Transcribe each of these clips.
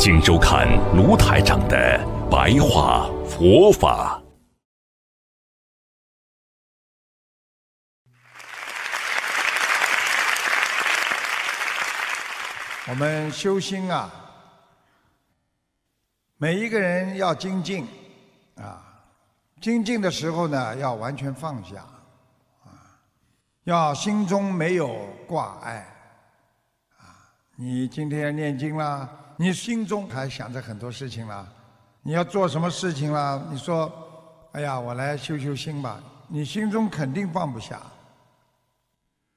请收看卢台长的白话佛法。我们修心啊，每一个人要精进啊，精进的时候呢，要完全放下啊，要心中没有挂碍啊。你今天念经啦，你心中还想着很多事情啦，你要做什么事情啦？你说，哎呀，我来修修心吧，你心中肯定放不下。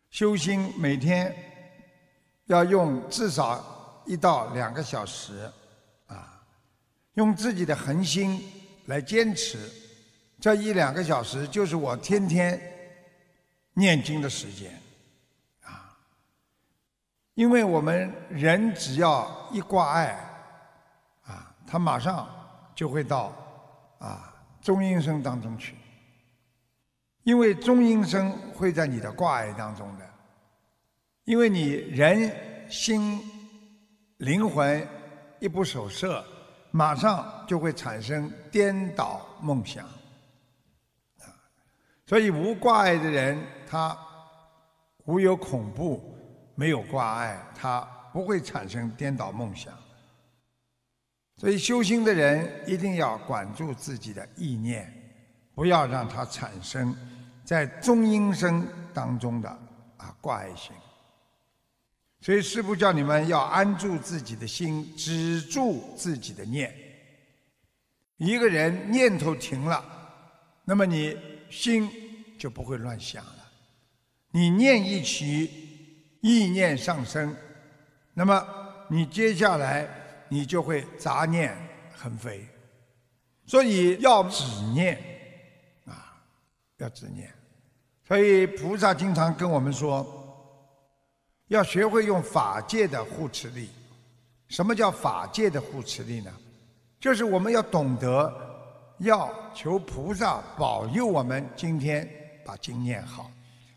修心每天。要用至少一到两个小时，啊，用自己的恒心来坚持，这一两个小时就是我天天念经的时间，啊，因为我们人只要一挂碍，啊，他马上就会到啊中阴身当中去，因为中阴身会在你的挂碍当中的。因为你人心灵魂一不守舍，马上就会产生颠倒梦想。啊，所以无挂碍的人，他无有恐怖，没有挂碍，他不会产生颠倒梦想。所以修心的人一定要管住自己的意念，不要让它产生在中阴身当中的啊挂碍心。所以师父叫你们要安住自己的心，止住自己的念。一个人念头停了，那么你心就不会乱想了。你念一起，意念上升，那么你接下来你就会杂念横飞。所以要止念，啊，要止念。所以菩萨经常跟我们说。要学会用法界的护持力。什么叫法界的护持力呢？就是我们要懂得，要求菩萨保佑我们今天把经念好，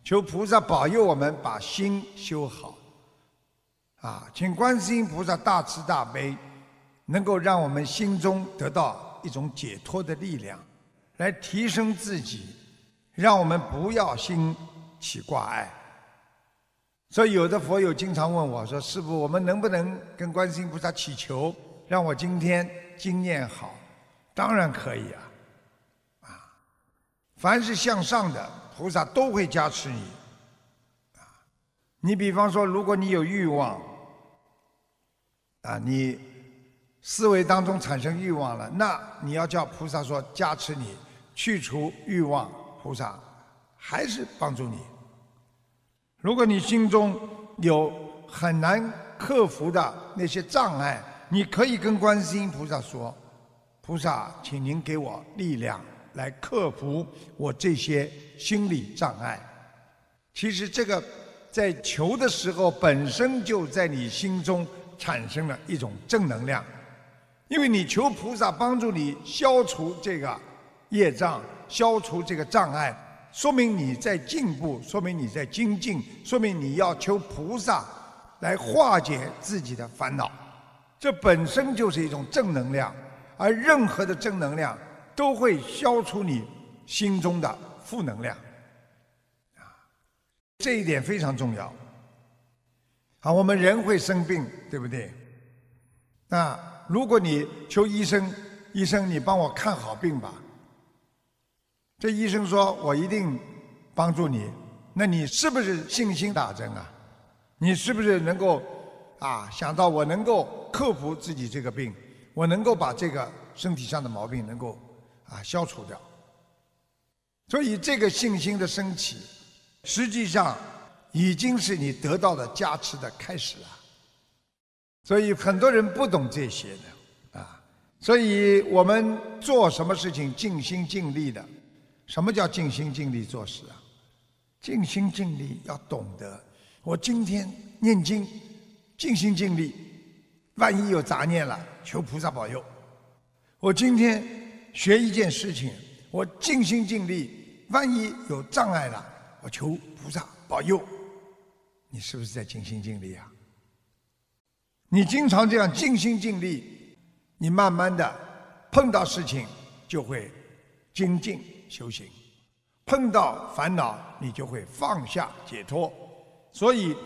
求菩萨保佑我们把心修好。啊，请观世音菩萨大慈大悲，能够让我们心中得到一种解脱的力量，来提升自己，让我们不要心起挂碍。所以，有的佛友经常问我说：“师傅，我们能不能跟观世音菩萨祈求，让我今天经念好？”当然可以啊！啊，凡是向上的菩萨都会加持你。啊，你比方说，如果你有欲望，啊，你思维当中产生欲望了，那你要叫菩萨说加持你，去除欲望，菩萨还是帮助你。如果你心中有很难克服的那些障碍，你可以跟观世音菩萨说：“菩萨，请您给我力量来克服我这些心理障碍。”其实这个在求的时候，本身就在你心中产生了一种正能量，因为你求菩萨帮助你消除这个业障，消除这个障碍。说明你在进步，说明你在精进，说明你要求菩萨来化解自己的烦恼，这本身就是一种正能量，而任何的正能量都会消除你心中的负能量，啊，这一点非常重要。好，我们人会生病，对不对？那如果你求医生，医生你帮我看好病吧。这医生说：“我一定帮助你。”那你是不是信心大增啊？你是不是能够啊想到我能够克服自己这个病，我能够把这个身体上的毛病能够啊消除掉？所以这个信心的升起，实际上已经是你得到的加持的开始了。所以很多人不懂这些的啊，所以我们做什么事情尽心尽力的。什么叫尽心尽力做事啊？尽心尽力要懂得，我今天念经，尽心尽力，万一有杂念了，求菩萨保佑。我今天学一件事情，我尽心尽力，万一有障碍了，我求菩萨保佑。你是不是在尽心尽力啊？你经常这样尽心尽力，你慢慢的碰到事情就会精进。修行，碰到烦恼，你就会放下解脱。所以，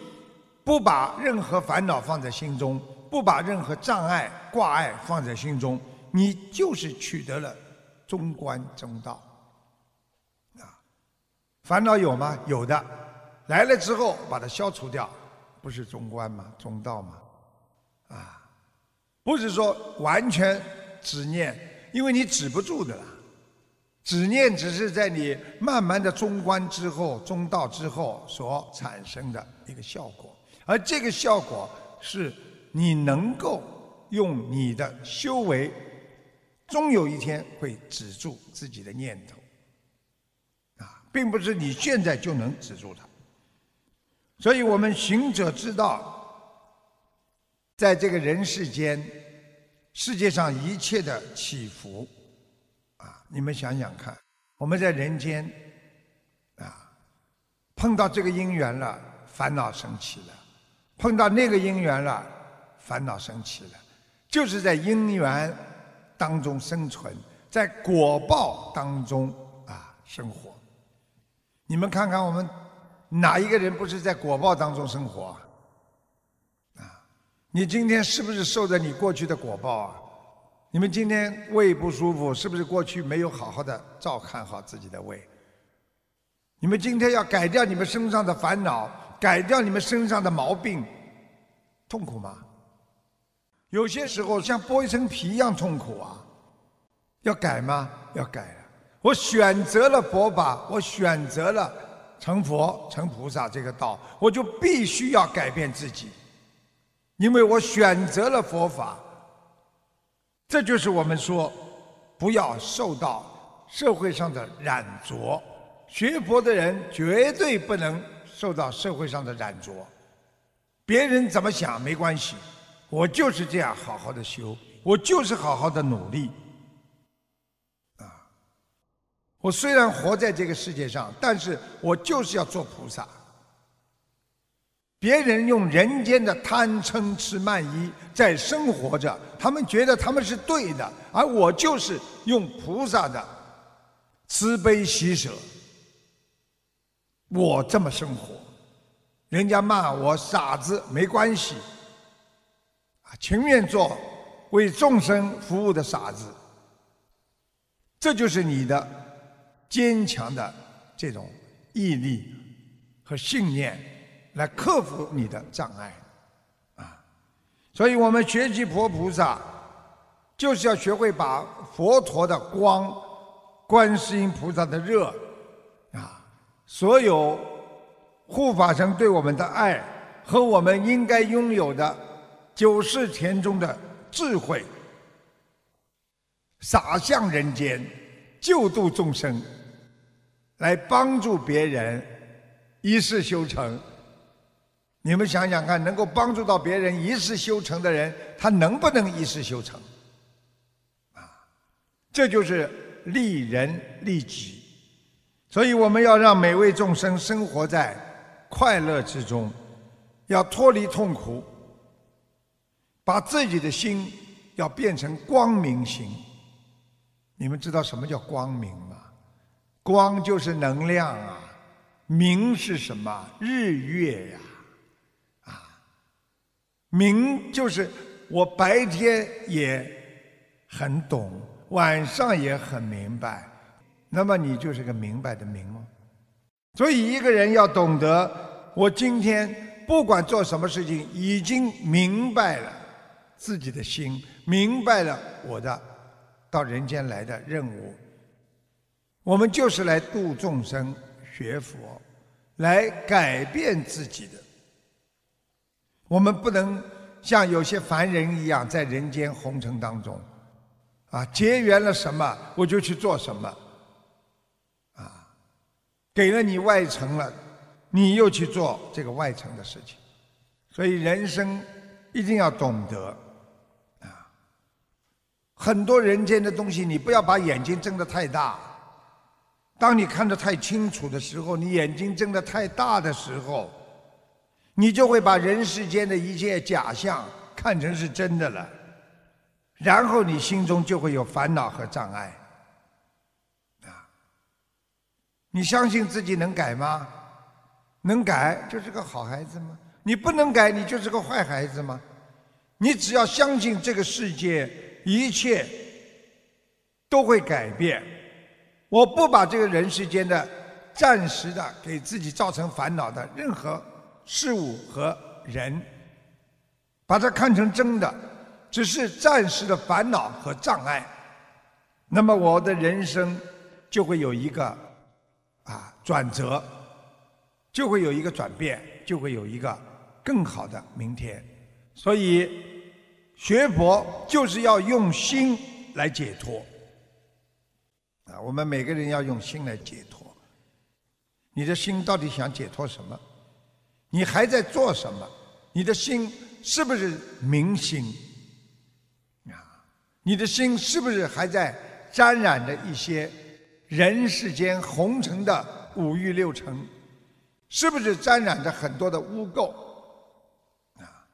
不把任何烦恼放在心中，不把任何障碍挂碍放在心中，你就是取得了中观中道。啊，烦恼有吗？有的，来了之后把它消除掉，不是中观吗？中道吗？啊，不是说完全执念，因为你止不住的啦。执念只是在你慢慢的中观之后、中道之后所产生的一个效果，而这个效果是你能够用你的修为，终有一天会止住自己的念头，啊，并不是你现在就能止住它。所以我们行者知道，在这个人世间，世界上一切的起伏。啊你们想想看，我们在人间，啊，碰到这个因缘了，烦恼升起了；碰到那个因缘了，烦恼升起了。就是在因缘当中生存，在果报当中啊生活。你们看看，我们哪一个人不是在果报当中生活？啊，你今天是不是受着你过去的果报啊？你们今天胃不舒服，是不是过去没有好好的照看好自己的胃？你们今天要改掉你们身上的烦恼，改掉你们身上的毛病，痛苦吗？有些时候像剥一层皮一样痛苦啊！要改吗？要改了。我选择了佛法，我选择了成佛、成菩萨这个道，我就必须要改变自己，因为我选择了佛法。这就是我们说，不要受到社会上的染着。学佛的人绝对不能受到社会上的染着。别人怎么想没关系，我就是这样好好的修，我就是好好的努力。啊，我虽然活在这个世界上，但是我就是要做菩萨。别人用人间的贪嗔痴慢疑在生活着，他们觉得他们是对的，而我就是用菩萨的慈悲喜舍，我这么生活，人家骂我傻子没关系，情愿做为众生服务的傻子，这就是你的坚强的这种毅力和信念。来克服你的障碍，啊！所以我们学习佛菩萨，就是要学会把佛陀的光、观世音菩萨的热，啊，所有护法神对我们的爱和我们应该拥有的九世田中的智慧，洒向人间，救度众生，来帮助别人一世修成。你们想想看，能够帮助到别人一世修成的人，他能不能一世修成？啊，这就是利人利己。所以我们要让每位众生生活在快乐之中，要脱离痛苦，把自己的心要变成光明心。你们知道什么叫光明吗？光就是能量啊，明是什么？日月呀。啊明就是我白天也很懂，晚上也很明白，那么你就是个明白的明哦。所以一个人要懂得，我今天不管做什么事情，已经明白了自己的心，明白了我的到人间来的任务。我们就是来度众生、学佛，来改变自己的。我们不能像有些凡人一样在人间红尘当中，啊，结缘了什么我就去做什么，啊，给了你外层了，你又去做这个外层的事情，所以人生一定要懂得，很多人间的东西，你不要把眼睛睁得太大。当你看得太清楚的时候，你眼睛睁得太大的时候，你就会把人世间的一切假象看成是真的了。然后你心中就会有烦恼和障碍，啊！你相信自己能改吗？能改就是个好孩子吗？你不能改，你就是个坏孩子吗？你只要相信这个世界一切都会改变，我不把这个人世间的暂时的给自己造成烦恼的任何事物和人，把它看成真的。只是暂时的烦恼和障碍，那么我的人生就会有一个啊转折，就会有一个转变，就会有一个更好的明天。所以学佛就是要用心来解脱啊！我们每个人要用心来解脱。你的心到底想解脱什么？你还在做什么？你的心是不是明心？你的心是不是还在沾染着一些人世间红尘的五欲六尘？是不是沾染着很多的污垢？啊，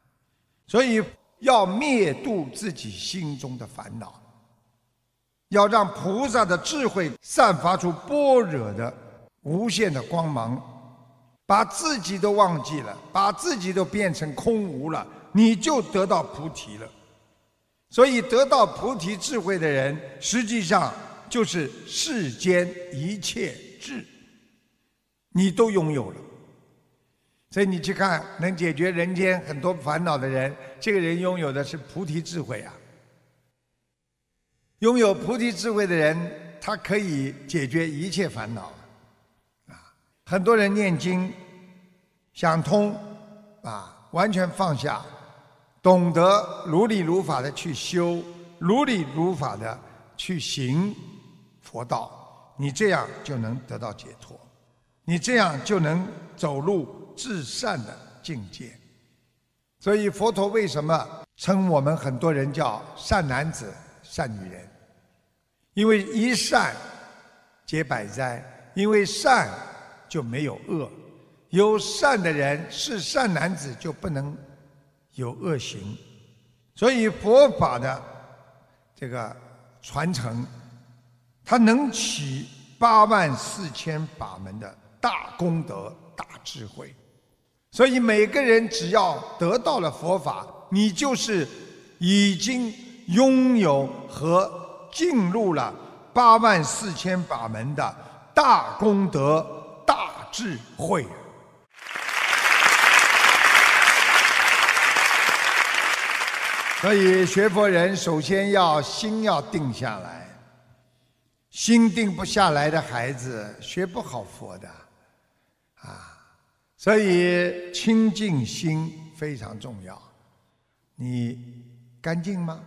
所以要灭度自己心中的烦恼，要让菩萨的智慧散发出般若的无限的光芒，把自己都忘记了，把自己都变成空无了，你就得到菩提了。所以，得到菩提智慧的人，实际上就是世间一切智，你都拥有了。所以，你去看能解决人间很多烦恼的人，这个人拥有的是菩提智慧啊。拥有菩提智慧的人，他可以解决一切烦恼啊。很多人念经想通啊，完全放下。懂得如理如法的去修，如理如法的去行佛道，你这样就能得到解脱，你这样就能走路至善的境界。所以佛陀为什么称我们很多人叫善男子、善女人？因为一善解百灾，因为善就没有恶，有善的人是善男子就不能。有恶行，所以佛法的这个传承，它能起八万四千法门的大功德、大智慧。所以每个人只要得到了佛法，你就是已经拥有和进入了八万四千法门的大功德、大智慧。所以学佛人首先要心要定下来，心定不下来的孩子学不好佛的，所以清净心非常重要。你干净吗？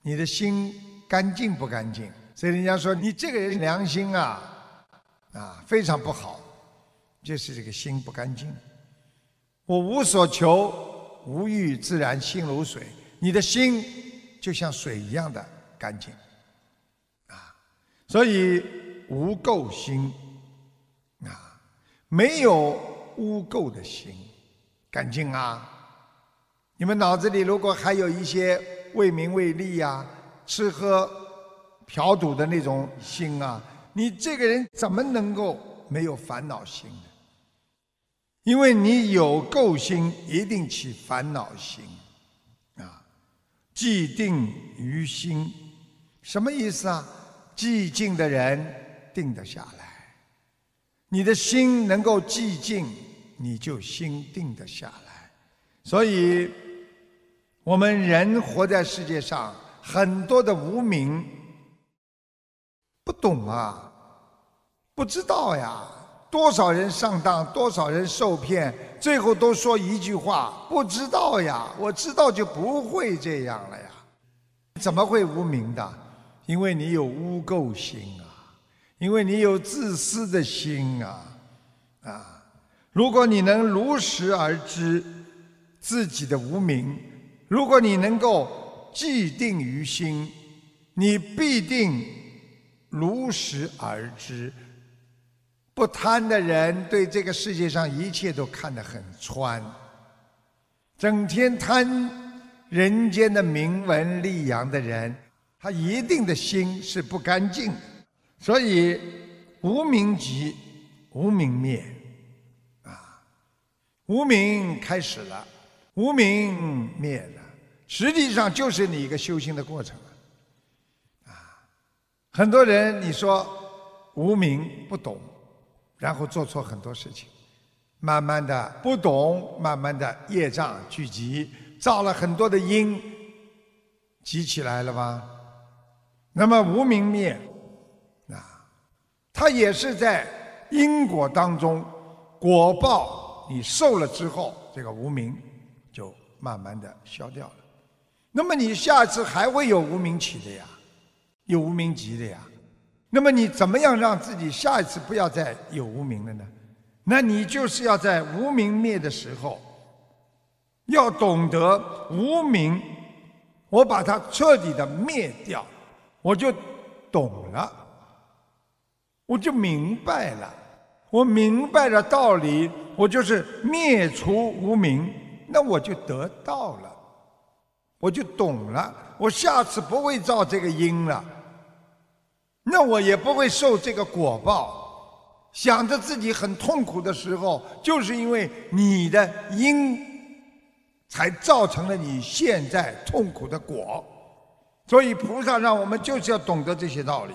你的心干净不干净？所以人家说你这个人良心啊，啊非常不好，就是这个心不干净。我无所求，无欲自然心如水。你的心就像水一样的干净，啊，所以无垢心，啊，没有污垢的心，干净啊。你们脑子里如果还有一些为名为利呀、吃喝嫖赌的那种心啊，你这个人怎么能够没有烦恼心呢？因为你有垢心，一定起烦恼心啊。寂定于心，什么意思啊？寂静的人定得下来，你的心能够寂静，你就心定得下来。所以，我们人活在世界上，很多的无名，不懂啊，不知道呀。多少人上当，多少人受骗，最后都说一句话：不知道呀。我知道就不会这样了呀。怎么会无名的？因为你有污垢心啊，因为你有自私的心啊，啊！如果你能如实而知自己的无名，如果你能够既定于心，你必定如实而知。不贪的人，对这个世界上一切都看得很穿，整天贪人间的名闻利养的人。他一定的心是不干净的，所以无名即无名灭，无名开始了，无名灭了，实际上就是你一个修行的过程啊，很多人你说无名不懂，然后做错很多事情，慢慢的不懂，慢慢的业障聚集，造了很多的因，集起来了吧？那么无明灭，啊，它也是在因果当中，果报你受了之后，这个无明就慢慢的消掉了。那么你下次还会有无明起的呀，有无明集的呀。那么你怎么样让自己下一次不要再有无明了呢？那你就是要在无明灭的时候，要懂得无明，我把它彻底的灭掉。我就懂了，我就明白了，我明白了道理，我就是灭除无明，那我就得到了，我就懂了，我下次不会造这个因了，那我也不会受这个果报。想着自己很痛苦的时候，就是因为你的因，才造成了你现在痛苦的果。所以菩萨让我们就是要懂得这些道理，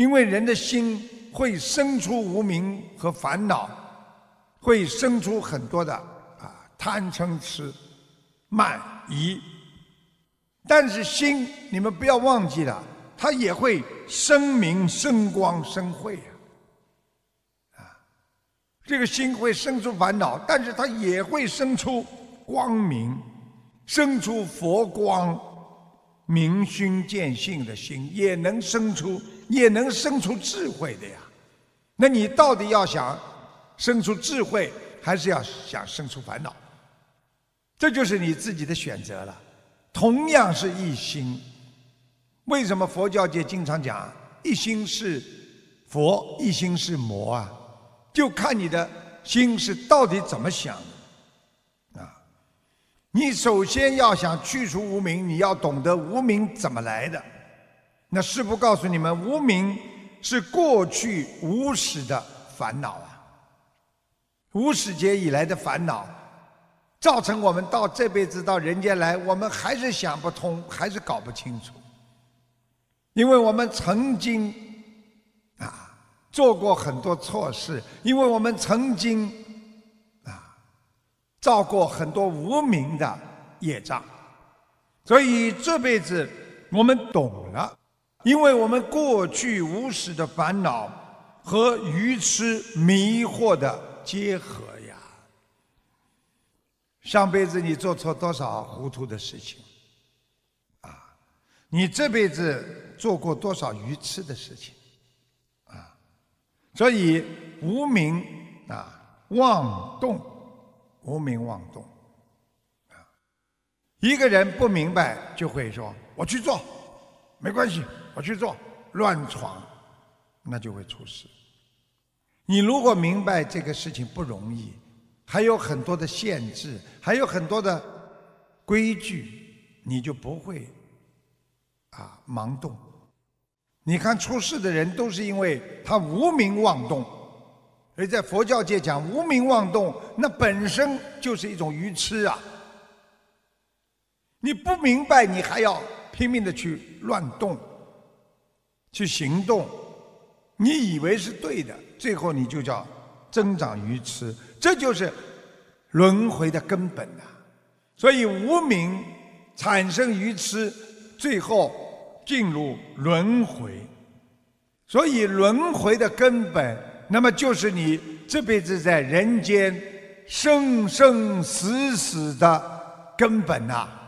因为人的心会生出无明和烦恼，会生出很多的啊贪嗔痴慢疑，但是心你们不要忘记了，它也会生明生光生慧啊，啊，这个心会生出烦恼，但是它也会生出光明。生出佛光、明心见性的心，也能生出，也能生出智慧的呀。那你到底要想生出智慧，还是要想生出烦恼？这就是你自己的选择了。同样是一心，为什么佛教界经常讲一心是佛，一心是魔啊？就看你的心是到底怎么想。你首先要想去除无名，你要懂得无名怎么来的。那师父告诉你们，无名是过去无始的烦恼啊，无始劫以来的烦恼，造成我们到这辈子到人间来，我们还是想不通，还是搞不清楚。因为我们曾经啊做过很多错事，因为我们曾经。造过很多无名的业障，所以这辈子我们懂了，因为我们过去无始的烦恼和愚痴迷惑的结合呀。上辈子你做错多少糊涂的事情，啊，你这辈子做过多少愚痴的事情，啊，所以无名啊妄动。无名妄动，啊！一个人不明白，就会说：“我去做，没关系，我去做。”乱闯，那就会出事。你如果明白这个事情不容易，还有很多的限制，还有很多的规矩，你就不会啊盲动。你看出事的人，都是因为他无名妄动。所以在佛教界讲无名妄动，那本身就是一种愚痴啊！你不明白，你还要拼命的去乱动、去行动，你以为是对的，最后你就叫增长愚痴，这就是轮回的根本呐！所以无名产生愚痴，最后进入轮回，所以轮回的根本。那么就是你这辈子在人间生生死死的根本呐。